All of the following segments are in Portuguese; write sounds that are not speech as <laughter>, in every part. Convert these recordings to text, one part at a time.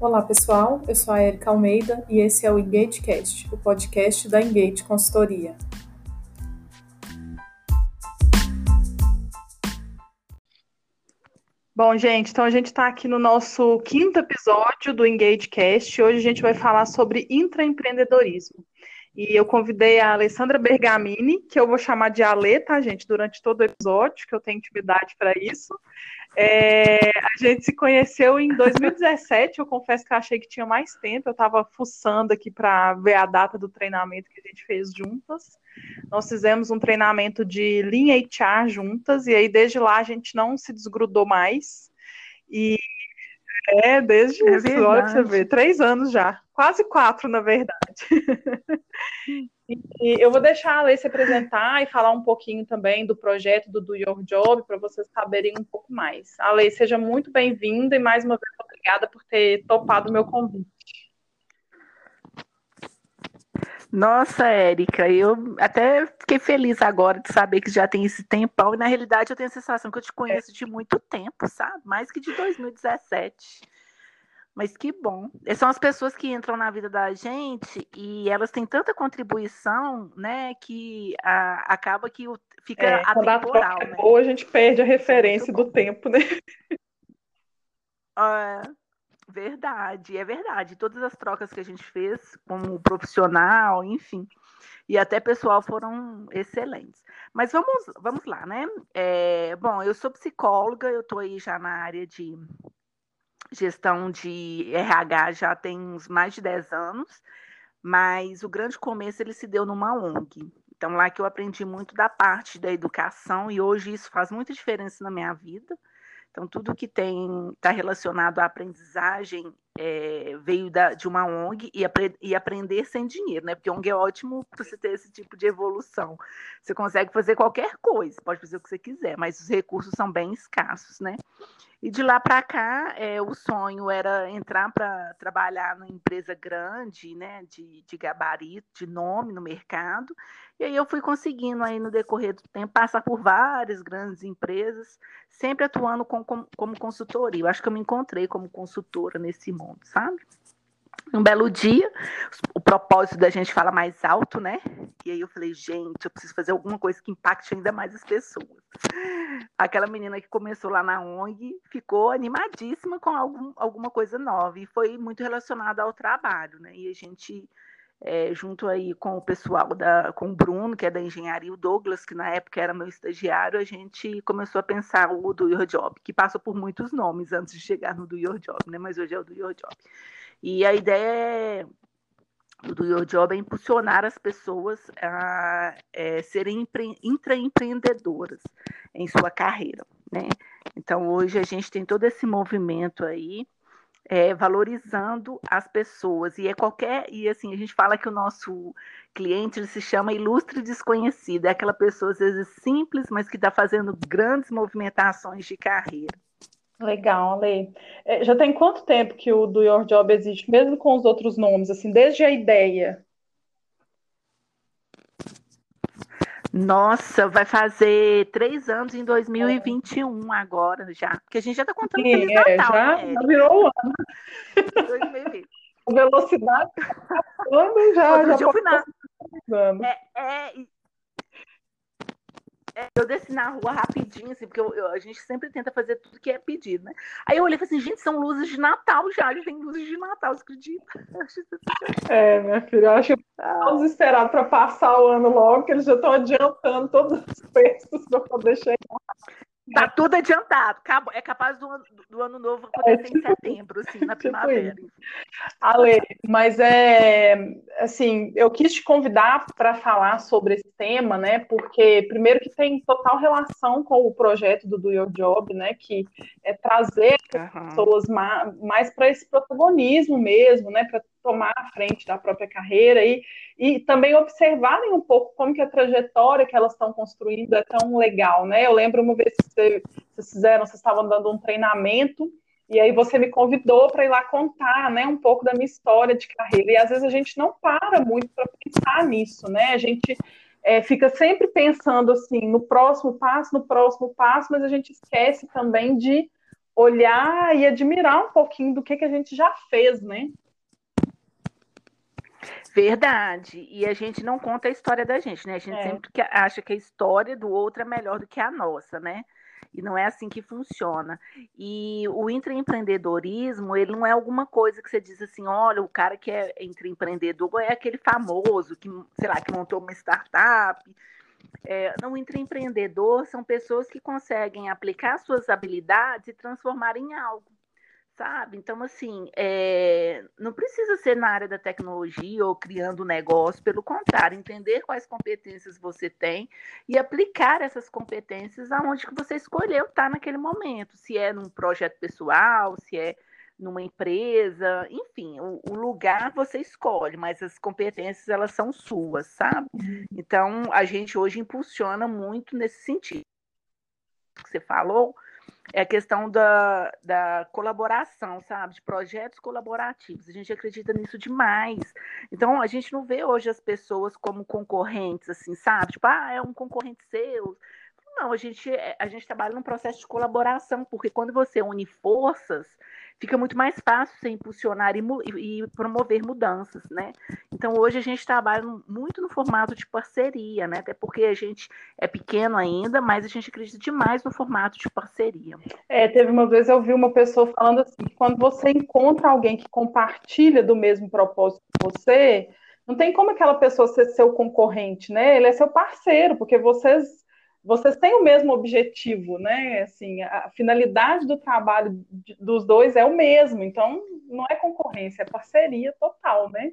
Olá, pessoal. Eu sou a Erika Almeida e esse é o EngageCast, o podcast da Engage Consultoria. Bom, gente, então a gente está aqui no nosso quinto episódio do EngageCast. Hoje a gente vai falar sobre intraempreendedorismo. E eu convidei a Alessandra Bergamini, que eu vou chamar de Ale, tá, gente, durante todo o episódio, que eu tenho intimidade para isso. É, a gente se conheceu em 2017, eu confesso que eu achei que tinha mais tempo, eu estava fuçando aqui para ver a data do treinamento que a gente fez juntas. Nós fizemos um treinamento de linha HR juntas, e aí desde lá a gente não se desgrudou mais. E é, desde é isso, olha pra você ver, três anos já, quase quatro, na verdade. E eu vou deixar a Lei se apresentar e falar um pouquinho também do projeto do Do Your Job, para vocês saberem um pouco mais. A Lei, seja muito bem-vinda e mais uma vez obrigada por ter topado o meu convite. Nossa, Érica, eu até fiquei feliz agora de saber que já tem esse tempão, e na realidade eu tenho a sensação que eu te conheço de muito tempo, sabe? Mais que de 2017. Mas que bom. São as pessoas que entram na vida da gente e elas têm tanta contribuição, né, que a, acaba que fica é, atemporal. A né? Ou a gente perde a é referência do tempo, né? É, verdade, é verdade. Todas as trocas que a gente fez como profissional, enfim, e até pessoal foram excelentes. Mas vamos, vamos lá, né? É, bom, eu sou psicóloga, eu estou aí já na área de gestão de RH já tem uns mais de 10 anos, mas o grande começo ele se deu numa ONG. Então, lá que eu aprendi muito da parte da educação e hoje isso faz muita diferença na minha vida. Então, tudo que tem está relacionado à aprendizagem é, veio da, de uma ONG e, apre, e, aprender sem dinheiro, né? Porque ONG é ótimo para você ter esse tipo de evolução. Você consegue fazer qualquer coisa, pode fazer o que você quiser, mas os recursos são bem escassos, né? E de lá para cá, é, o sonho era entrar para trabalhar numa empresa grande, né, de, de gabarito, de nome no mercado. E aí eu fui conseguindo aí no decorrer do tempo passar por várias grandes empresas, sempre atuando com, com, como consultoria. Eu acho que eu me encontrei como consultora nesse mundo, sabe? Um belo dia, o propósito da gente fala mais alto, né? E aí eu falei, gente, eu preciso fazer alguma coisa que impacte ainda mais as pessoas. Aquela menina que começou lá na ONG ficou animadíssima com algum, alguma coisa nova e foi muito relacionada ao trabalho, né? E a gente, é, junto aí com o pessoal da, com o Bruno, que é da engenharia, o Douglas, que na época era meu estagiário, a gente começou a pensar o Do Your Job, que passou por muitos nomes antes de chegar no Do Your Job, né? Mas hoje é o Do Your Job. E a ideia é, do Your Job é impulsionar as pessoas a é, serem intraempreendedoras em sua carreira, né? Então, hoje a gente tem todo esse movimento aí, é, valorizando as pessoas, e é qualquer, e assim, a gente fala que o nosso cliente se chama ilustre desconhecido, é aquela pessoa às vezes simples, mas que está fazendo grandes movimentações de carreira. Legal, Ale. É, já tem quanto tempo que o Do Your Job existe, mesmo com os outros nomes, assim, desde a ideia? Nossa, vai fazer três anos em 2021 é. agora já. Porque a gente já está contando Sim, Feliz é, Natal, já, né, já virou o ano. 2020. <laughs> A velocidade quando já, Outro já dia eu fui na... É, é, eu desci na rua rapidinho, assim, porque eu, eu, a gente sempre tenta fazer tudo que é pedido, né? Aí eu olhei e falei assim, gente, são luzes de Natal já, já tem luzes de Natal, você acredita? <laughs> É, minha filha, eu acho que estamos esperados para passar o ano logo, que eles já estão adiantando todos os preços para poder chegar. Tá tudo adiantado. É capaz do, do ano novo acontecer é, tipo, em setembro, assim, na <laughs> tipo primavera. Ale, mas é assim, eu quis te convidar para falar sobre esse tema, né? Porque primeiro que tem total relação com o projeto do Do Your Job, né? Que é trazer uhum. pessoas mais, mais para esse protagonismo mesmo, né? Para tomar a frente da própria carreira e, e também observarem um pouco como que a trajetória que elas estão construindo é tão legal, né? Eu lembro uma vez que vocês, fizeram, vocês estavam dando um treinamento e aí você me convidou para ir lá contar, né, um pouco da minha história de carreira. E às vezes a gente não para muito para pensar nisso, né? A gente é, fica sempre pensando assim no próximo passo, no próximo passo, mas a gente esquece também de olhar e admirar um pouquinho do que, que a gente já fez, né? Verdade. E a gente não conta a história da gente, né? A gente é. sempre acha que a história do outro é melhor do que a nossa, né? E não é assim que funciona. E o intraempreendedorismo, ele não é alguma coisa que você diz assim, olha, o cara que é intraempreendedor é aquele famoso que, sei lá, que montou uma startup. É, não, o intraempreendedor são pessoas que conseguem aplicar suas habilidades e transformar em algo sabe? Então, assim, é, não precisa ser na área da tecnologia ou criando um negócio, pelo contrário, entender quais competências você tem e aplicar essas competências aonde que você escolheu estar naquele momento, se é num projeto pessoal, se é numa empresa, enfim, o, o lugar você escolhe, mas as competências elas são suas, sabe? Uhum. Então, a gente hoje impulsiona muito nesse sentido que você falou, é a questão da, da colaboração, sabe? De projetos colaborativos. A gente acredita nisso demais. Então, a gente não vê hoje as pessoas como concorrentes, assim, sabe? Tipo, ah, é um concorrente seu. Não, a gente, a gente trabalha num processo de colaboração, porque quando você une forças, fica muito mais fácil você impulsionar e, e, promover mudanças, né? Então hoje a gente trabalha muito no formato de parceria, né? Até porque a gente é pequeno ainda, mas a gente acredita demais no formato de parceria. É, teve uma vez eu vi uma pessoa falando assim, que quando você encontra alguém que compartilha do mesmo propósito que você, não tem como aquela pessoa ser seu concorrente, né? Ele é seu parceiro, porque vocês vocês têm o mesmo objetivo, né? Assim, a finalidade do trabalho dos dois é o mesmo, então não é concorrência, é parceria total, né?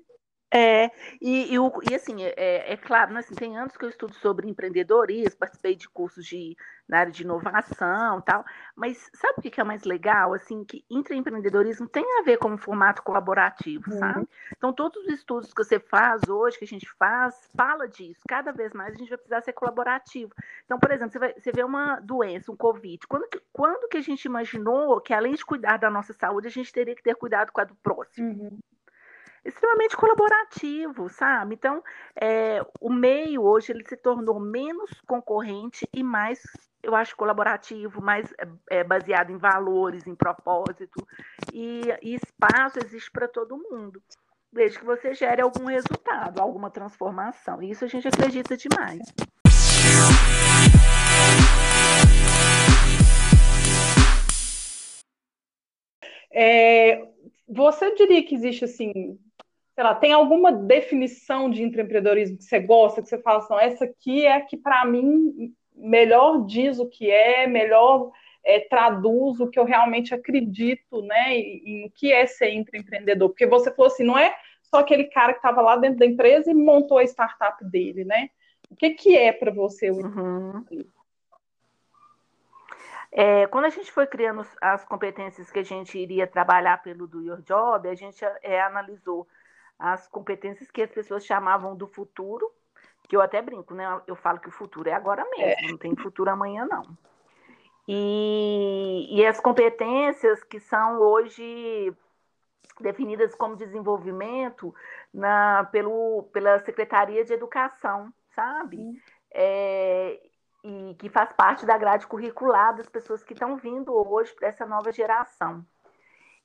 É, e, e, e assim, é, é claro, né, assim, tem anos que eu estudo sobre empreendedorismo, participei de cursos de, na área de inovação tal, mas sabe o que é mais legal? Assim, que intraempreendedorismo tem a ver com um formato colaborativo, uhum. sabe? Então, todos os estudos que você faz hoje, que a gente faz, fala disso. Cada vez mais a gente vai precisar ser colaborativo. Então, por exemplo, você, vai, você vê uma doença, um Covid. Quando que, quando que a gente imaginou que, além de cuidar da nossa saúde, a gente teria que ter cuidado com a do próximo? Uhum extremamente colaborativo, sabe? Então, é, o meio hoje ele se tornou menos concorrente e mais, eu acho, colaborativo, mais é, baseado em valores, em propósito, e, e espaço existe para todo mundo, desde que você gere algum resultado, alguma transformação. E isso a gente acredita demais. É, você diria que existe assim sei lá, tem alguma definição de empreendedorismo que você gosta, que você fala assim, essa aqui é a que para mim melhor diz o que é, melhor é, traduz o que eu realmente acredito, né, em o que é ser empreendedor, porque você falou assim, não é só aquele cara que estava lá dentro da empresa e montou a startup dele, né? O que, que é para você o uhum. É, quando a gente foi criando as competências que a gente iria trabalhar pelo Do Your Job, a gente é, analisou as competências que as pessoas chamavam do futuro, que eu até brinco, né? Eu falo que o futuro é agora mesmo, é. não tem futuro amanhã, não. E, e as competências que são hoje definidas como desenvolvimento na, pelo, pela Secretaria de Educação, sabe? É, e que faz parte da grade curricular das pessoas que estão vindo hoje para essa nova geração.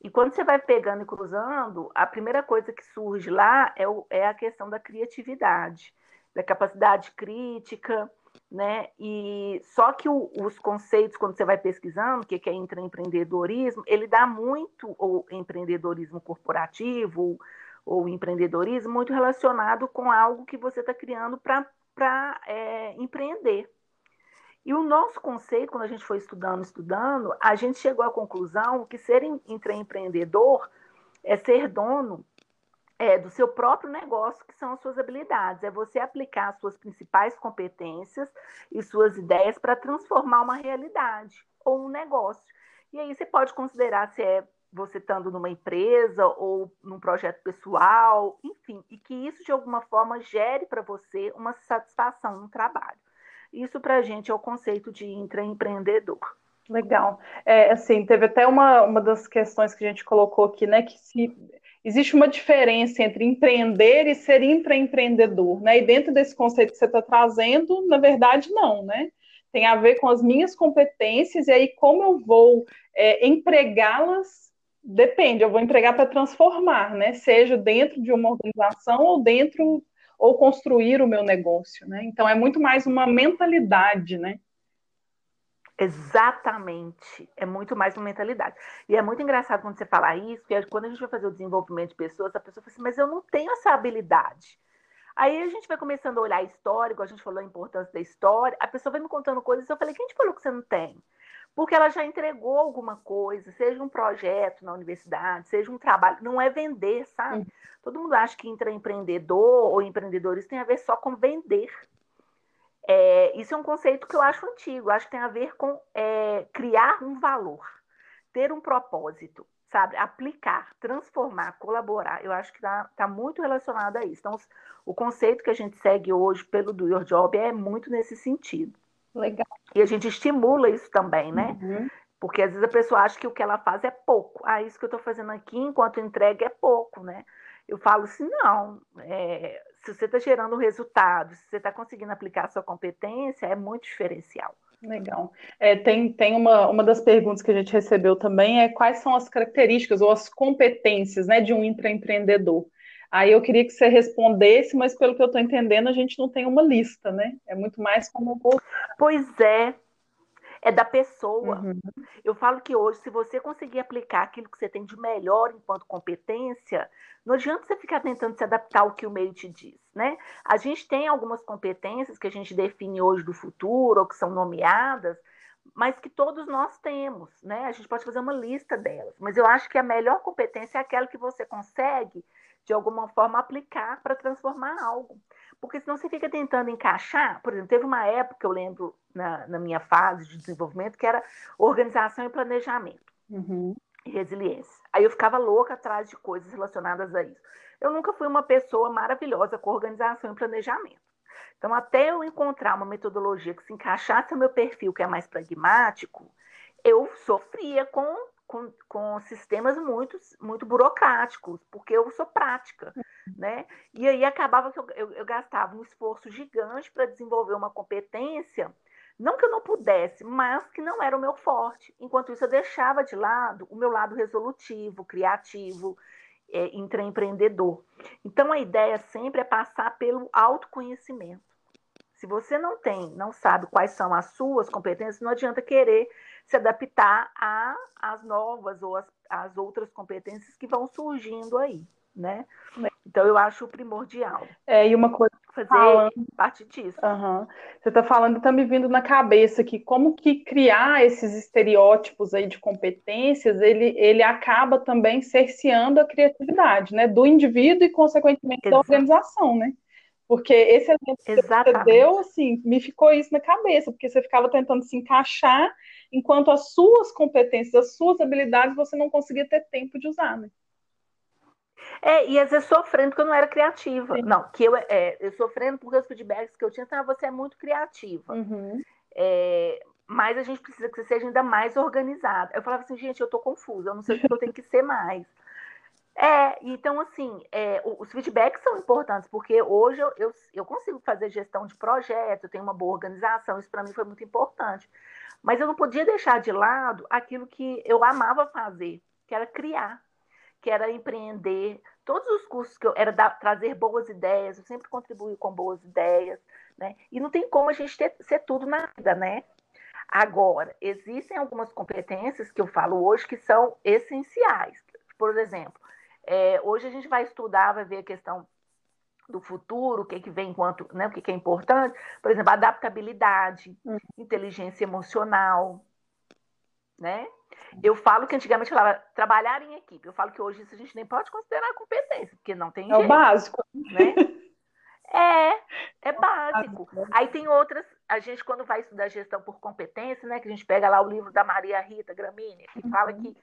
E quando você vai pegando e cruzando, a primeira coisa que surge lá é, o, é a questão da criatividade, da capacidade crítica, né? E só que o, os conceitos, quando você vai pesquisando, o que, que é intraempreendedorismo, ele dá muito o empreendedorismo corporativo ou, ou empreendedorismo muito relacionado com algo que você está criando para é, empreender. E o nosso conceito, quando a gente foi estudando, estudando, a gente chegou à conclusão que ser empreendedor é ser dono é, do seu próprio negócio, que são as suas habilidades. É você aplicar as suas principais competências e suas ideias para transformar uma realidade ou um negócio. E aí você pode considerar se é você estando numa empresa ou num projeto pessoal, enfim, e que isso de alguma forma gere para você uma satisfação no trabalho. Isso para a gente é o conceito de intraempreendedor. Legal. É, assim, teve até uma, uma das questões que a gente colocou aqui, né, que se existe uma diferença entre empreender e ser intraempreendedor, né? E dentro desse conceito que você está trazendo, na verdade, não, né? tem a ver com as minhas competências, e aí como eu vou é, empregá-las, depende, eu vou empregar para transformar, né? Seja dentro de uma organização ou dentro, ou construir o meu negócio, né? Então é muito mais uma mentalidade, né? Exatamente. É muito mais uma mentalidade. E é muito engraçado quando você fala isso, porque quando a gente vai fazer o desenvolvimento de pessoas, a pessoa fala assim, mas eu não tenho essa habilidade. Aí a gente vai começando a olhar histórico, a gente falou a importância da história, a pessoa vai me contando coisas, eu falei, quem te falou que você não tem? Porque ela já entregou alguma coisa, seja um projeto na universidade, seja um trabalho, não é vender, sabe? Uhum. Todo mundo acha que intraempreendedor ou empreendedores tem a ver só com vender. É, isso é um conceito que eu acho antigo, acho que tem a ver com é, criar um valor, ter um propósito, sabe? Aplicar, transformar, colaborar. Eu acho que está tá muito relacionado a isso. Então, o conceito que a gente segue hoje pelo Do Your Job é muito nesse sentido. Legal. E a gente estimula isso também, né? Uhum. Porque às vezes a pessoa acha que o que ela faz é pouco. Ah, isso que eu estou fazendo aqui enquanto entrega é pouco, né? Eu falo assim, não. É, se você está gerando resultado, se você está conseguindo aplicar a sua competência, é muito diferencial. Legal. É, tem tem uma, uma das perguntas que a gente recebeu também é quais são as características ou as competências né, de um intraempreendedor. Aí eu queria que você respondesse, mas pelo que eu estou entendendo, a gente não tem uma lista, né? É muito mais como. Pois é, é da pessoa. Uhum. Eu falo que hoje, se você conseguir aplicar aquilo que você tem de melhor enquanto competência, não adianta você ficar tentando se adaptar ao que o meio te diz, né? A gente tem algumas competências que a gente define hoje do futuro, ou que são nomeadas, mas que todos nós temos, né? A gente pode fazer uma lista delas, mas eu acho que a melhor competência é aquela que você consegue, de alguma forma, aplicar para transformar algo. Porque senão você fica tentando encaixar. Por exemplo, teve uma época, eu lembro, na, na minha fase de desenvolvimento, que era organização e planejamento. Uhum. E resiliência. Aí eu ficava louca atrás de coisas relacionadas a isso. Eu nunca fui uma pessoa maravilhosa com organização e planejamento. Então, até eu encontrar uma metodologia que se encaixasse no meu perfil, que é mais pragmático, eu sofria com com, com sistemas muito, muito burocráticos, porque eu sou prática, né? E aí acabava que eu, eu, eu gastava um esforço gigante para desenvolver uma competência, não que eu não pudesse, mas que não era o meu forte. Enquanto isso, eu deixava de lado o meu lado resolutivo, criativo, é, intraempreendedor. Então, a ideia sempre é passar pelo autoconhecimento. Se você não tem, não sabe quais são as suas competências, não adianta querer se adaptar às novas ou às, outras competências que vão surgindo aí, né? Então eu acho primordial. É, e uma coisa fazer falando, parte disso. Uhum. Você está falando, está me vindo na cabeça que como que criar esses estereótipos aí de competências, ele, ele acaba também cerceando a criatividade, né? Do indivíduo e, consequentemente, Exato. da organização, né? Porque esse exemplo Exatamente. que você deu, assim, me ficou isso na cabeça, porque você ficava tentando se encaixar, enquanto as suas competências, as suas habilidades, você não conseguia ter tempo de usar, né? É, e às vezes sofrendo porque eu não era criativa. Sim. Não, que eu, é, eu sofrendo porque os feedbacks que eu tinha, então, você é muito criativa. Uhum. É, mas a gente precisa que você seja ainda mais organizada. Eu falava assim, gente, eu tô confusa, eu não sei o que eu tenho que ser mais. É, então, assim, é, os feedbacks são importantes, porque hoje eu, eu, eu, consigo fazer gestão de projeto, eu tenho uma boa organização, isso para mim foi muito importante. Mas eu não podia deixar de lado aquilo que eu amava fazer, que era criar, que era empreender. Todos os cursos que eu era trazer boas ideias, eu sempre contribuí com boas ideias, né? E não tem como a gente ter, ser tudo na vida, né? Agora, existem algumas competências que eu falo hoje que são essenciais. Por exemplo, é, hoje a gente vai estudar, vai ver a questão do futuro, o que, que vem enquanto, né, o que, que é importante, por exemplo, adaptabilidade, uhum. inteligência emocional, né? Eu falo que antigamente falava trabalhar em equipe. Eu falo que hoje isso a gente nem pode considerar competência, porque não tem é jeito. É o básico. Né? É, é básico. Aí tem outras, a gente quando vai estudar gestão por competência, né, que a gente pega lá o livro da Maria Rita Gramini, que uhum. fala que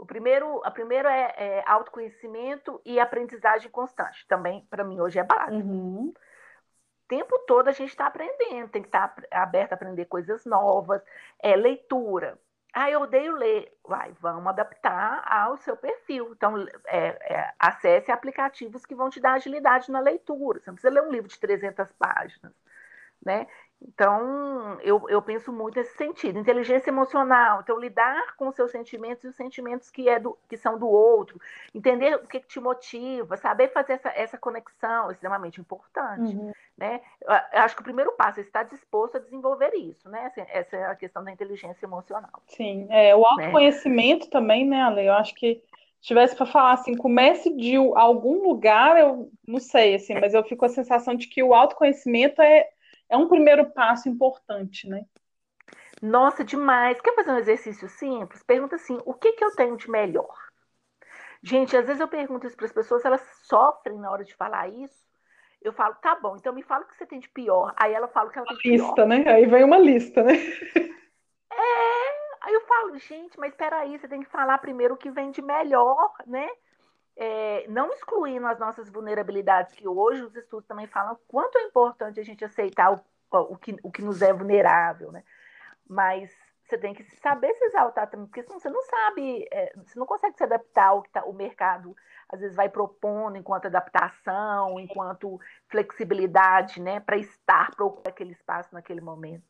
o primeiro, a primeira é, é autoconhecimento e aprendizagem constante. Também, para mim, hoje é básico. Uhum. O tempo todo a gente está aprendendo, tem que estar tá aberto a aprender coisas novas. É, leitura. Ah, eu odeio ler. Vai, vamos adaptar ao seu perfil. Então, é, é, acesse aplicativos que vão te dar agilidade na leitura. Você não precisa ler um livro de 300 páginas, né? Então, eu, eu penso muito nesse sentido. Inteligência emocional, então lidar com os seus sentimentos e os sentimentos que, é do, que são do outro, entender o que, que te motiva, saber fazer essa, essa conexão é extremamente importante. Uhum. Né? Eu acho que o primeiro passo é estar disposto a desenvolver isso, né? Essa é a questão da inteligência emocional. Sim, é, o né? autoconhecimento né? também, né, Ale? Eu acho que se tivesse para falar assim, comece de algum lugar, eu não sei, assim, mas eu fico com a sensação de que o autoconhecimento é é um primeiro passo importante, né? Nossa, demais. Quer fazer um exercício simples? Pergunta assim: o que, que eu tenho de melhor? Gente, às vezes eu pergunto isso para as pessoas, elas sofrem na hora de falar isso. Eu falo, tá bom, então me fala o que você tem de pior. Aí ela fala que ela tem de lista, pior. Lista, né? Aí vem uma lista, né? É, aí eu falo, gente, mas peraí, você tem que falar primeiro o que vem de melhor, né? É, não excluindo as nossas vulnerabilidades, que hoje os estudos também falam quanto é importante a gente aceitar o, o, que, o que nos é vulnerável, né? Mas você tem que saber se exaltar também, porque senão você não sabe, é, você não consegue se adaptar ao que tá, o mercado às vezes vai propondo enquanto adaptação, enquanto flexibilidade, né, para estar, para ocupar aquele espaço naquele momento.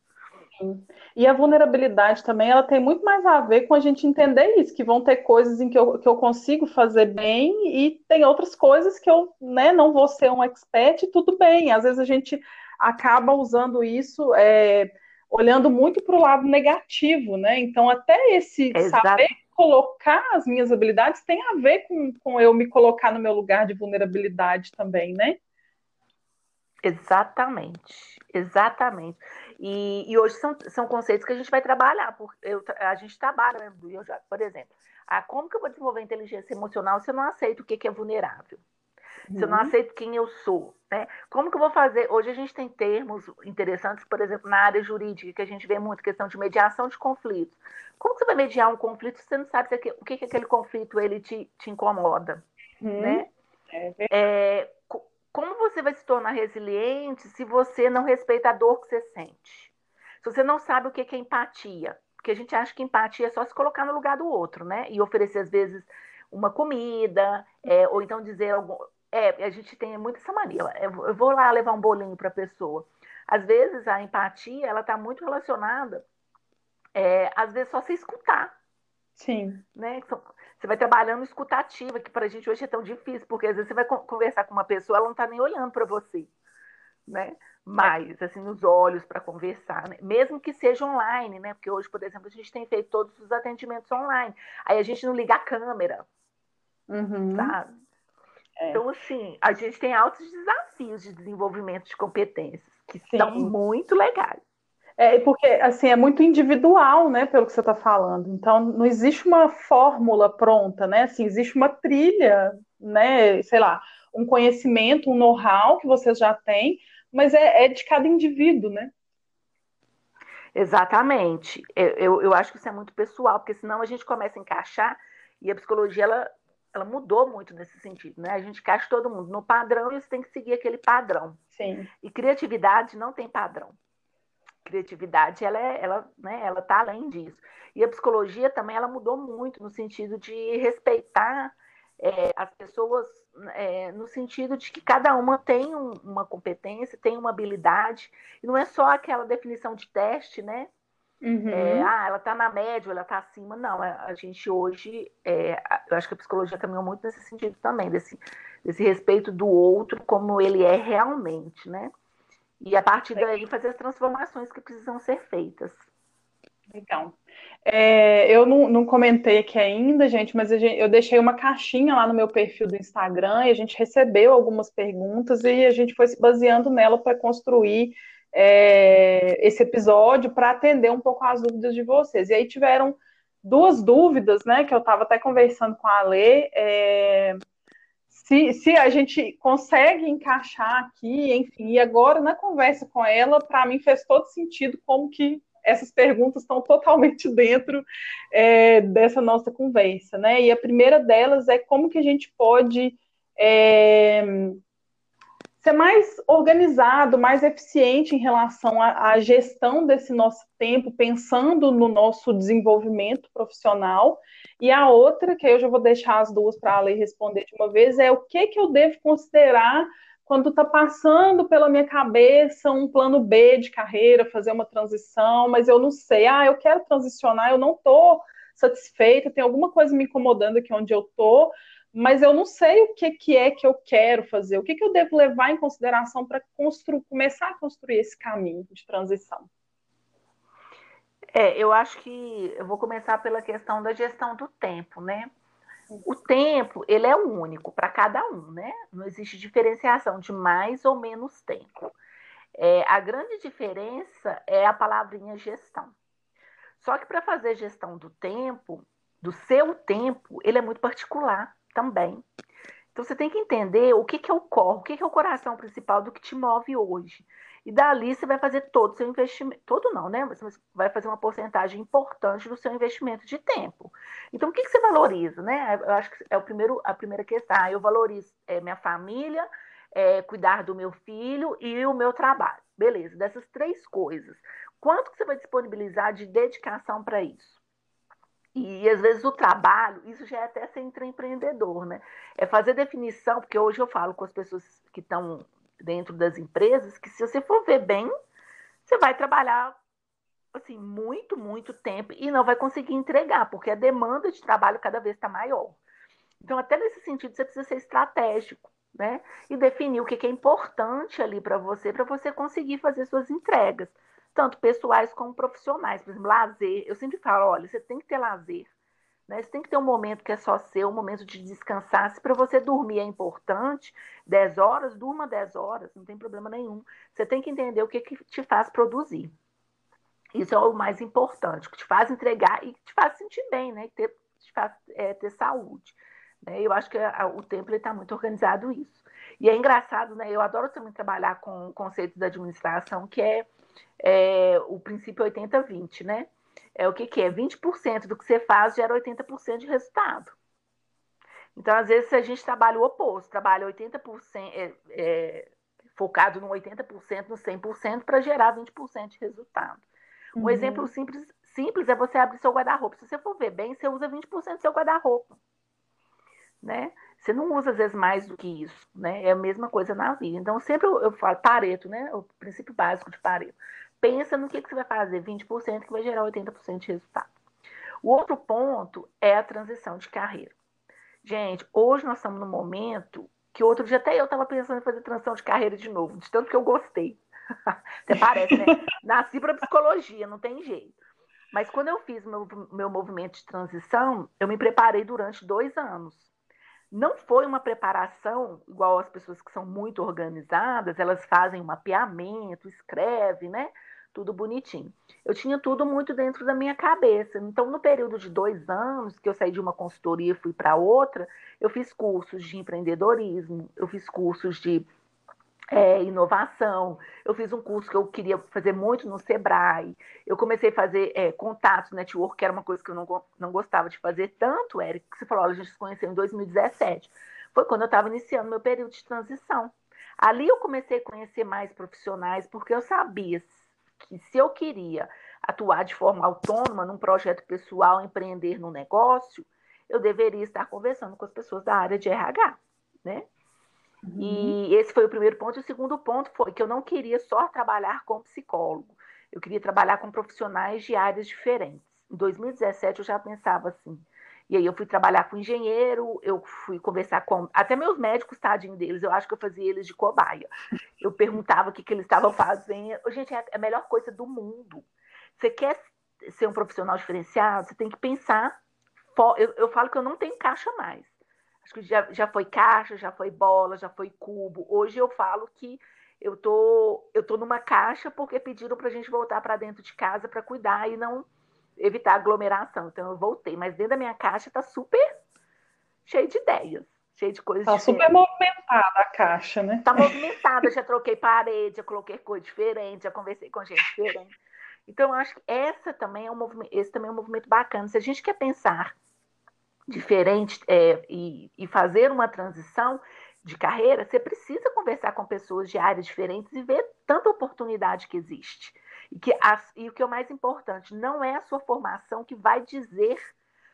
E a vulnerabilidade também, ela tem muito mais a ver com a gente entender isso, que vão ter coisas em que eu, que eu consigo fazer bem e tem outras coisas que eu né, não vou ser um expert e tudo bem. Às vezes a gente acaba usando isso é, olhando muito para o lado negativo, né? Então, até esse Exato. saber colocar as minhas habilidades tem a ver com, com eu me colocar no meu lugar de vulnerabilidade também, né? Exatamente, exatamente. E, e, hoje são, são conceitos que a gente vai trabalhar. Por, eu, a gente trabalha, né, por exemplo, ah, como que eu vou desenvolver inteligência emocional se eu não aceito o que, que é vulnerável? Uhum. Se eu não uhum. aceito quem eu sou, né? Como que eu vou fazer? Hoje a gente tem termos interessantes, por exemplo, na área jurídica, que a gente vê muito, questão de mediação de conflitos. Como que você vai mediar um conflito se você não sabe se o que, que aquele conflito ele te, te incomoda, uhum. né? É, é, como você vai se tornar resiliente se você não respeita a dor que você sente? Se você não sabe o que é empatia, porque a gente acha que empatia é só se colocar no lugar do outro, né? E oferecer, às vezes, uma comida, é, ou então dizer algum. É, a gente tem muito essa mania. Eu vou lá levar um bolinho para a pessoa. Às vezes, a empatia, ela está muito relacionada, é, às vezes, só se escutar. Sim. Né? Você vai trabalhando escutativa, que para a gente hoje é tão difícil, porque às vezes você vai conversar com uma pessoa, ela não está nem olhando para você, né? Mas, assim, nos olhos para conversar, né? mesmo que seja online, né? Porque hoje, por exemplo, a gente tem feito todos os atendimentos online. Aí a gente não liga a câmera, uhum. sabe? É. Então, assim, a gente tem altos desafios de desenvolvimento de competências, que Sim. são muito legais. É, porque, assim, é muito individual, né, pelo que você está falando. Então, não existe uma fórmula pronta, né? Assim, existe uma trilha, né, sei lá, um conhecimento, um know-how que vocês já têm, mas é, é, de cada indivíduo, né? Exatamente. Eu, eu, eu, acho que isso é muito pessoal, porque senão a gente começa a encaixar, e a psicologia, ela, ela mudou muito nesse sentido, né? A gente encaixa todo mundo no padrão e você tem que seguir aquele padrão. Sim. E criatividade não tem padrão criatividade ela é, ela né, ela está além disso. E a psicologia também ela mudou muito no sentido de respeitar é, as pessoas é, no sentido de que cada uma tem um, uma competência tem uma habilidade. E não é só aquela definição de teste né? Uhum. é, ah ela está na média ela está acima. Não a, a gente hoje é, eu acho que a psicologia caminhou muito nesse sentido também desse desse respeito do outro como ele é realmente né e a partir daí fazer as transformações que precisam ser feitas. Legal. É, eu não, não, comentei aqui ainda, gente, mas gente, eu deixei uma caixinha lá no meu perfil do Instagram e a gente recebeu algumas perguntas e a gente foi se baseando nela para construir é, esse episódio para atender um pouco as dúvidas de vocês. E aí tiveram duas dúvidas, né, que eu estava até conversando com a Lê. É, se, se a gente consegue encaixar aqui, enfim, e agora na conversa com ela, para mim fez todo sentido como que essas perguntas estão totalmente <laughs> dentro é, dessa nossa conversa, né? E a primeira delas é como que a gente pode é, ser mais organizado, mais eficiente em relação à, gestão desse nosso tempo, pensando no nosso desenvolvimento profissional. E a outra, que eu já vou deixar as duas para a lei responder de uma vez, é o que, que eu devo considerar quando está passando pela minha cabeça um plano B de carreira, fazer uma transição, mas eu não sei, ah, eu quero transicionar, eu não estou satisfeita, tem alguma coisa me incomodando aqui onde eu estou, mas eu não sei o que, que é que eu quero fazer, o que, que eu devo levar em consideração para começar a construir esse caminho de transição. É, eu acho que eu vou começar pela questão da gestão do tempo, né? O tempo, ele é único para cada um, né? Não existe diferenciação de mais ou menos tempo. É, a grande diferença é a palavrinha gestão. Só que para fazer gestão do tempo, do seu tempo, ele é muito particular também. Então você tem que entender o que, que é o core, o que, que é o coração principal do que te move hoje. E dali você vai fazer todo o seu investimento, todo não, né? Você vai fazer uma porcentagem importante do seu investimento de tempo. Então, o que, que você valoriza, né? Eu acho que é o primeiro, a primeira questão. Ah, eu valorizo é, minha família, é, cuidar do meu filho e o meu trabalho. Beleza, dessas três coisas. Quanto que você vai disponibilizar de dedicação para isso? E às vezes o trabalho, isso já é até ser empreendedor, né? É fazer definição, porque hoje eu falo com as pessoas que estão dentro das empresas que se você for ver bem, você vai trabalhar assim muito, muito tempo e não vai conseguir entregar, porque a demanda de trabalho cada vez está maior. Então, até nesse sentido, você precisa ser estratégico, né? E definir o que é importante ali para você, para você conseguir fazer suas entregas, tanto pessoais como profissionais. Por exemplo, lazer. Eu sempre falo, olha, você tem que ter lazer. Né? Você tem que ter um momento que é só seu, um momento de descansar. Se para você dormir é importante, 10 horas, durma 10 horas, não tem problema nenhum. Você tem que entender o que, que te faz produzir. Isso é o mais importante, que te faz entregar e te faz sentir bem, né? Ter, te faz é, ter saúde. Né? Eu acho que a, o templo está muito organizado isso. E é engraçado, né? Eu adoro também trabalhar com conceitos da administração, que é, é o princípio 80-20, né? é o que, que é? 20% do que você faz gera 80% de resultado. Então, às vezes, a gente trabalha o oposto, trabalha 80%, é, é, focado no 80%, no 100%, para gerar 20% de resultado. Um uhum. exemplo simples, simples é você abrir seu guarda-roupa. Se você for ver bem, você usa 20% do seu guarda-roupa. Né? Você não usa, às vezes, mais do que isso. Né? É a mesma coisa na vida. Então, sempre eu, eu falo Pareto, né? o princípio básico de Pareto pensa no que, que você vai fazer, 20% que vai gerar 80% de resultado. O outro ponto é a transição de carreira. Gente, hoje nós estamos num momento que outro dia até eu estava pensando em fazer transição de carreira de novo, de tanto que eu gostei. <laughs> Até parece, né? <laughs> Nasci para psicologia, não tem jeito. Mas quando eu fiz meu, meu movimento de transição, eu me preparei durante dois anos. Não foi uma preparação igual as pessoas que são muito organizadas, elas fazem um mapeamento, escrevem, né? tudo bonitinho. Eu tinha tudo muito dentro da minha cabeça. Então, no período de dois anos, que eu saí de uma consultoria e fui para outra, eu fiz cursos de empreendedorismo, eu fiz cursos de é, inovação, eu fiz um curso que eu queria fazer muito no Sebrae, eu comecei a fazer é, contatos, network, que era uma coisa que eu não, não gostava de fazer tanto, Eric, que você falou, a gente se conheceu em 2017. Foi quando eu estava iniciando meu período de transição. Ali eu comecei a conhecer mais profissionais, porque eu sabia, que se eu queria atuar de forma autônoma num projeto pessoal, empreender no negócio, eu deveria estar conversando com as pessoas da área de RH, né? Uhum. E esse foi o primeiro ponto. E o segundo ponto foi que eu não queria só trabalhar com psicólogo, eu queria trabalhar com profissionais de áreas diferentes. Em 2017 eu já pensava assim. E aí eu fui trabalhar com engenheiro, eu fui conversar com até meus médicos, tadinho deles, eu acho que eu fazia eles de cobaia. Eu perguntava o que, que eles estavam fazendo. Gente, é a melhor coisa do mundo. Você quer ser um profissional diferenciado, você tem que pensar. Eu, eu falo que eu não tenho caixa mais. Acho que já, já foi caixa, já foi bola, já foi cubo. Hoje eu falo que eu tô, eu tô numa caixa porque pediram para a gente voltar para dentro de casa para cuidar e não evitar aglomeração. Então eu voltei, mas dentro da minha caixa está super cheio de ideias, cheio de coisas. Está super movimentada a caixa, né? Está <laughs> movimentada, já troquei parede, já coloquei coisa diferente, já conversei com gente diferente. Então eu acho que essa também é um movimento, esse também é um movimento bacana. Se a gente quer pensar diferente é, e, e fazer uma transição de carreira, você precisa conversar com pessoas de áreas diferentes e ver tanta oportunidade que existe. E, que as, e o que é o mais importante, não é a sua formação que vai dizer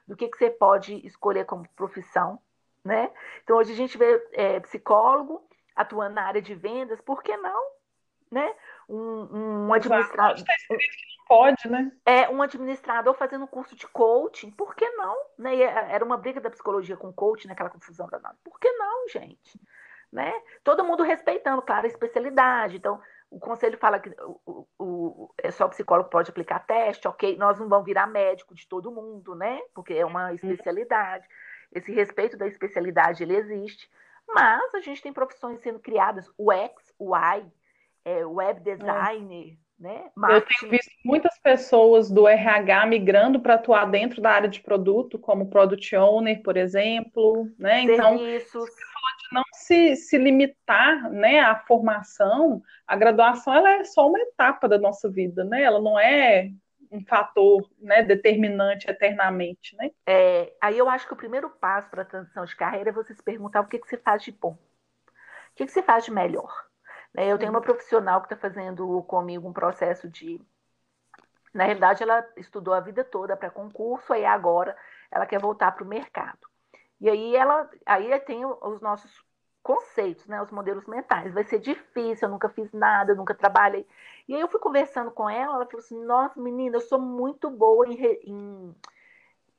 do que, que você pode escolher como profissão. Né? Então, hoje a gente vê é, psicólogo, atuando na área de vendas, por que não? Né? Um, um administrador. Está escrito que não pode, né? É, um administrador fazendo um curso de coaching, por que não? Né? É, era uma briga da psicologia com coaching, naquela confusão danada. Por que não, gente? Né? Todo mundo respeitando, claro, a especialidade. Então, o conselho fala que o, o, é só o psicólogo pode aplicar teste, ok? Nós não vamos virar médico de todo mundo, né? Porque é uma uhum. especialidade. Esse respeito da especialidade, ele existe. Mas a gente tem profissões sendo criadas, o X, o Y, é, web designer, é. né? Marketing. Eu tenho visto muitas pessoas do RH migrando para atuar dentro da área de produto, como Product Owner, por exemplo, né? Então, Serviços não se, se limitar né, à formação, a graduação ela é só uma etapa da nossa vida, né? Ela não é um fator né, determinante eternamente, né? É, aí eu acho que o primeiro passo para a transição de carreira é você se perguntar o que, que você faz de bom. O que, que você faz de melhor? Né, eu tenho uma profissional que está fazendo comigo um processo de. Na realidade, ela estudou a vida toda para concurso, aí agora ela quer voltar para o mercado. E aí ela aí tem os nossos conceitos, né, os modelos mentais. Vai ser difícil, eu nunca fiz nada, eu nunca trabalhei. E aí eu fui conversando com ela, ela falou assim: "Nossa, menina, eu sou muito boa em, em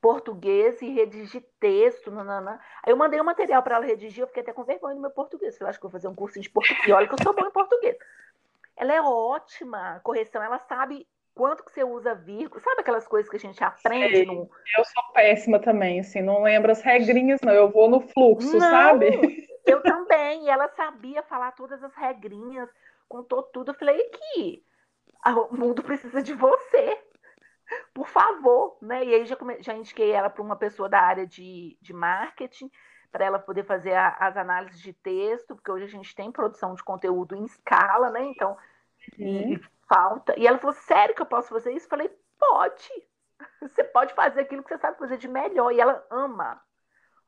português e redigir texto, nanana. Aí eu mandei o um material para ela redigir, eu fiquei até com vergonha do meu português. Eu acho que vou fazer um curso de português. E olha que eu sou boa em português. Ela é ótima, correção, ela sabe quanto que você usa vírgula, sabe aquelas coisas que a gente aprende? Sei, no... Eu sou péssima também, assim, não lembro as regrinhas, não, eu vou no fluxo, não, sabe? Eu <laughs> também, e ela sabia falar todas as regrinhas, contou tudo, eu falei, que o mundo precisa de você, por favor, né? E aí já, já indiquei ela para uma pessoa da área de, de marketing, para ela poder fazer a, as análises de texto, porque hoje a gente tem produção de conteúdo em escala, né? Então, uhum. e, falta. E ela falou: sério que eu posso fazer isso? Eu falei: pode. <laughs> Você pode fazer aquilo que você sabe fazer de melhor. E ela ama.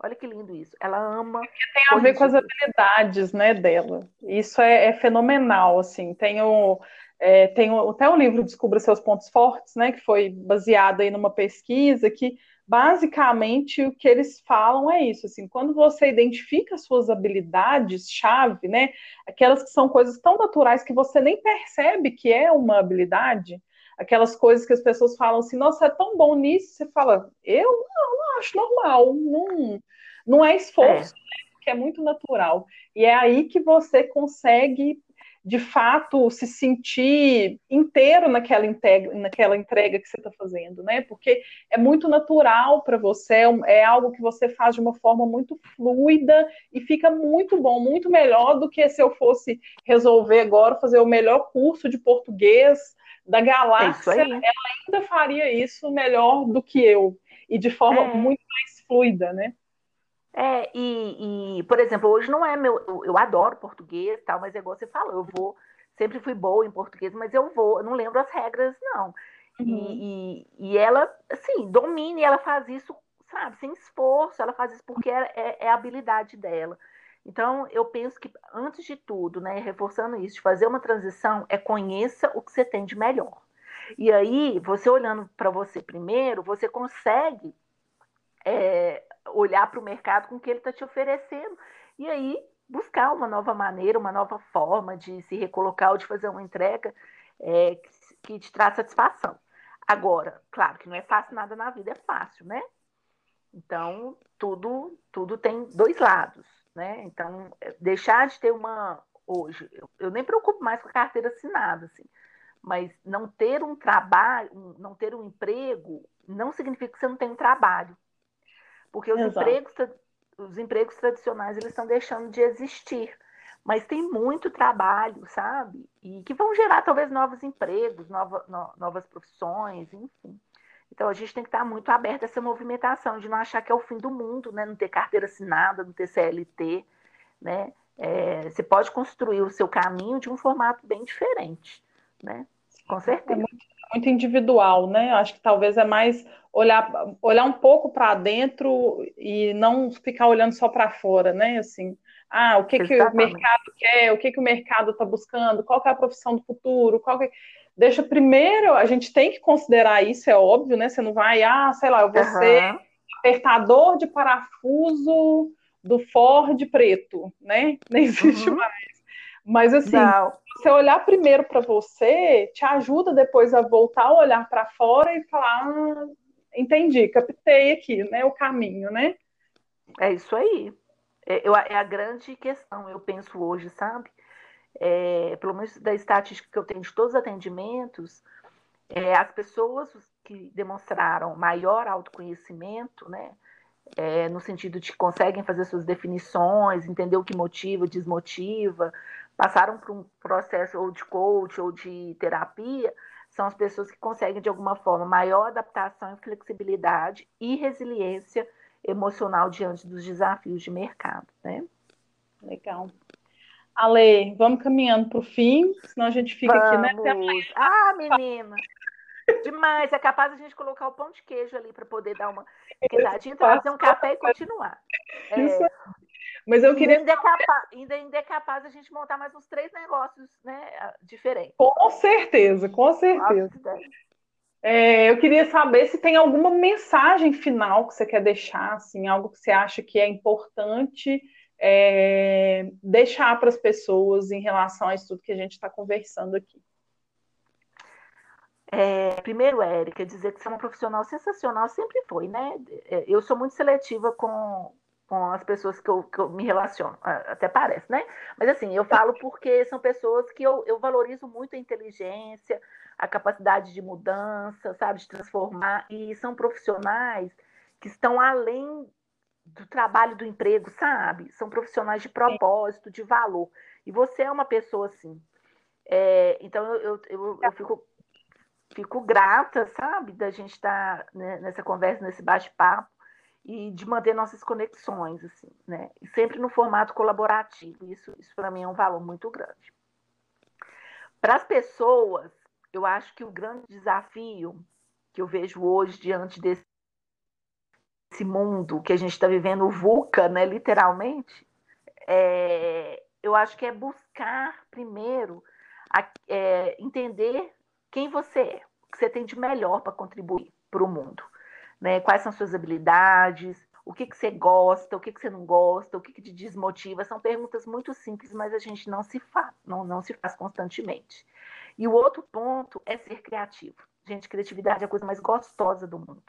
Olha que lindo isso. Ela ama. Tem a ver com as habilidades, né, dela. Isso é, é fenomenal, assim. Tem o, é, tem até o livro Descubra Seus Pontos Fortes, né, que foi baseado aí numa pesquisa que basicamente o que eles falam é isso, assim, quando você identifica as suas habilidades chave, né, aquelas que são coisas tão naturais que você nem percebe que é uma habilidade, aquelas coisas que as pessoas falam assim, nossa, é tão bom nisso, você fala, eu não, não acho normal, não, não é esforço, é. Né, que é muito natural. E é aí que você consegue de fato se sentir inteiro naquela, integra, naquela entrega que você está fazendo, né? Porque é muito natural para você, é, é algo que você faz de uma forma muito fluida e fica muito bom, muito melhor do que se eu fosse resolver agora fazer o melhor curso de português da galáxia. É ela ainda faria isso melhor do que eu e de forma é. muito mais fluida, né? É, e, e, por exemplo, hoje não é meu. Eu, eu, adoro português tal, mas é igual você falou, eu vou. Sempre fui boa em português, mas eu vou, eu não lembro as regras, não. Uhum. E, e, e, ela, assim, domina e ela faz isso, sabe, sem esforço, ela faz isso porque é, é, é, a habilidade dela. Então, eu penso que, antes de tudo, né, reforçando isso, de fazer uma transição, é conheça o que você tem de melhor. E aí, você olhando para você primeiro, você consegue é, olhar para o mercado com o que ele está te oferecendo. E aí buscar uma nova maneira, uma nova forma de se recolocar ou de fazer uma entrega é, que, te traz satisfação. Agora, claro que não é fácil nada na vida, é fácil, né? Então, tudo, tudo tem dois lados, né? Então, deixar de ter uma. Hoje, eu, eu nem preocupo mais com a carteira assinada, assim, mas não ter um trabalho, não ter um emprego, não significa que você não tem um trabalho. Porque os empregos, os empregos tradicionais eles estão deixando de existir. Mas tem muito trabalho, sabe? E que vão gerar talvez novos empregos, nova, no, novas profissões, enfim. Então a gente tem que estar muito aberto a essa movimentação, de não achar que é o fim do mundo, né? Não ter carteira assinada, não ter CLT, né? É, você pode construir o seu caminho de um formato bem diferente, né? Com certeza. É muito, muito individual, né? Acho que talvez é mais olhar, olhar um pouco para dentro e não ficar olhando só para fora, né? Assim, ah, o que, que o mercado quer, o que, que o mercado está buscando, qual é a profissão do futuro, qual que... Deixa primeiro, a gente tem que considerar isso, é óbvio, né? Você não vai, ah, sei lá, eu vou uhum. ser apertador de parafuso do Ford preto, né? <laughs> Nem existe uhum. mais. Mas assim, Não. Você olhar primeiro para você te ajuda depois a voltar a olhar para fora e falar, ah, entendi, captei aqui, né, o caminho, né? É isso aí. É, eu, é a grande questão, eu penso hoje, sabe? É, pelo menos da estatística que eu tenho de todos os atendimentos, é, as pessoas que demonstraram maior autoconhecimento, né, é, no sentido de que conseguem fazer suas definições, entender o que motiva, desmotiva, passaram por um processo ou de coach ou de terapia, são as pessoas que conseguem, de alguma forma, maior adaptação e flexibilidade e resiliência emocional diante dos desafios de mercado, né? Legal. Ale, vamos caminhando para o fim, senão a gente fica vamos. aqui, né? Ah, menina! Demais, é capaz a gente colocar o pão de queijo ali para poder dar uma quedadinha, trazer um café e continuar. É. Mas eu queria. Ainda é, capaz, ainda, ainda é capaz a gente montar mais uns três negócios né, diferentes. Com certeza, com certeza. É, eu queria saber se tem alguma mensagem final que você quer deixar, assim, algo que você acha que é importante é, deixar para as pessoas em relação a isso tudo que a gente está conversando aqui. É, primeiro, Érica, dizer que você é uma profissional sensacional sempre foi, né? É, eu sou muito seletiva com, com as pessoas que eu, que eu me relaciono, até parece, né? Mas assim, eu falo porque são pessoas que eu, eu valorizo muito a inteligência, a capacidade de mudança, sabe, de transformar, e são profissionais que estão além do trabalho do emprego, sabe? São profissionais de propósito, de valor. E você é uma pessoa assim. É, então eu, eu, eu, eu fico fico grata, sabe, da gente estar tá, né, nessa conversa, nesse bate-papo e de manter nossas conexões, assim, né? E sempre no formato colaborativo. Isso, isso para mim é um valor muito grande. Para as pessoas, eu acho que o grande desafio que eu vejo hoje diante desse mundo que a gente está vivendo, o VUCA, né, literalmente, é, eu acho que é buscar primeiro a, é, entender quem você é, o que você tem de melhor para contribuir para o mundo. Né? Quais são suas habilidades, o que, que você gosta, o que, que você não gosta, o que, que te desmotiva. São perguntas muito simples, mas a gente não se faz, não, não se faz constantemente. E o outro ponto é ser criativo. Gente, criatividade é a coisa mais gostosa do mundo.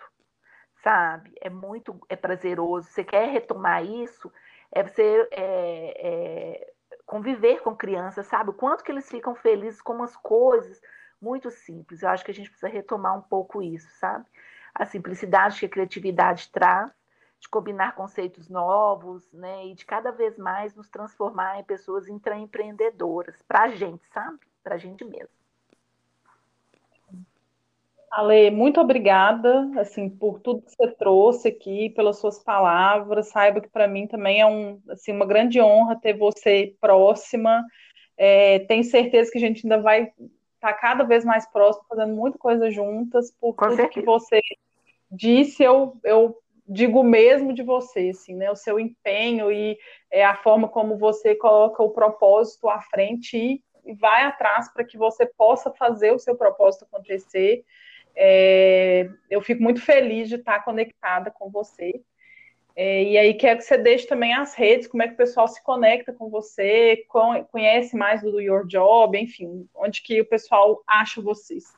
Sabe? É muito é prazeroso. Você quer retomar isso, é você é, é, conviver com crianças, sabe? O quanto que eles ficam felizes com as coisas muito simples. Eu acho que a gente precisa retomar um pouco isso, sabe? A simplicidade que a criatividade traz, de combinar conceitos novos, né? E de cada vez mais nos transformar em pessoas intraempreendedoras, para a gente, sabe? Para a gente mesmo. Ale, muito obrigada, assim, por tudo que você trouxe aqui, pelas suas palavras. Saiba que para mim também é um, assim, uma grande honra ter você próxima. É, tenho certeza que a gente ainda vai tá cada vez mais próximo, fazendo muita coisa juntas, por Com tudo certeza. que você disse, eu, eu digo mesmo de você, assim, né? O seu empenho e é, a forma como você coloca o propósito à frente e, e vai atrás para que você possa fazer o seu propósito acontecer. É, eu fico muito feliz de estar conectada com você. É, e aí quero que você deixe também as redes, como é que o pessoal se conecta com você, conhece mais do Your Job, enfim, onde que o pessoal acha vocês.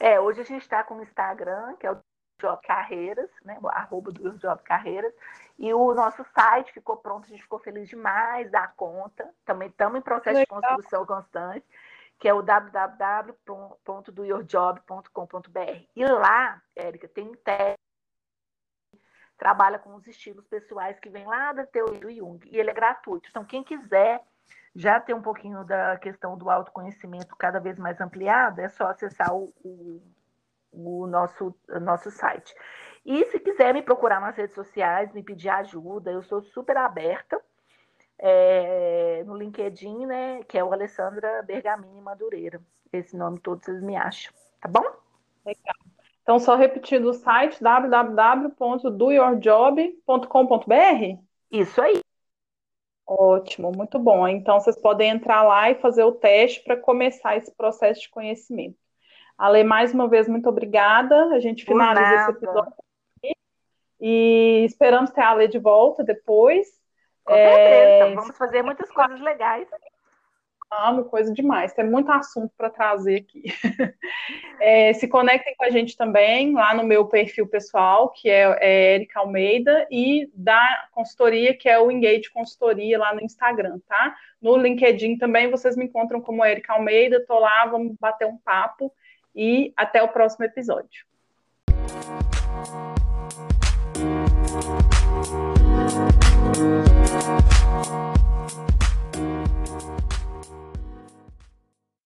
É, hoje a gente está com o Instagram, que é o Job Carreiras, né, o arroba do Your Job Carreiras, e o nosso site ficou pronto, a gente ficou feliz demais da conta, também estamos em processo Legal. de construção constante, que é o www.doyourjob.com.br. E lá, Érica, tem um teste trabalha com os estilos pessoais que vem lá da teoria do Jung, e ele é gratuito. Então, quem quiser já ter um pouquinho da questão do autoconhecimento cada vez mais ampliado, é só acessar o, o, o nosso, o nosso site. E se quiser me procurar nas redes sociais, me pedir ajuda, eu sou super aberta. É, no LinkedIn, né, que é o Alessandra Bergamini Madureira. Esse nome todos vocês me acham, tá bom? Legal. Então, só repetindo o site www.doyourjob.com.br? Isso aí. Ótimo, muito bom. Então, vocês podem entrar lá e fazer o teste para começar esse processo de conhecimento. Ale, mais uma vez, muito obrigada. A gente finaliza esse episódio aqui. E esperamos ter a Ale de volta depois. Com certeza, é... vamos fazer muitas coisas legais. Amo, coisa demais. Tem muito assunto para trazer aqui. <laughs> É, se conectem com a gente também lá no meu perfil pessoal, que é, é Erika Almeida, e da consultoria, que é o Engage Consultoria lá no Instagram, tá? No LinkedIn também vocês me encontram como Erika Almeida. Tô lá, vamos bater um papo e até o próximo episódio. You.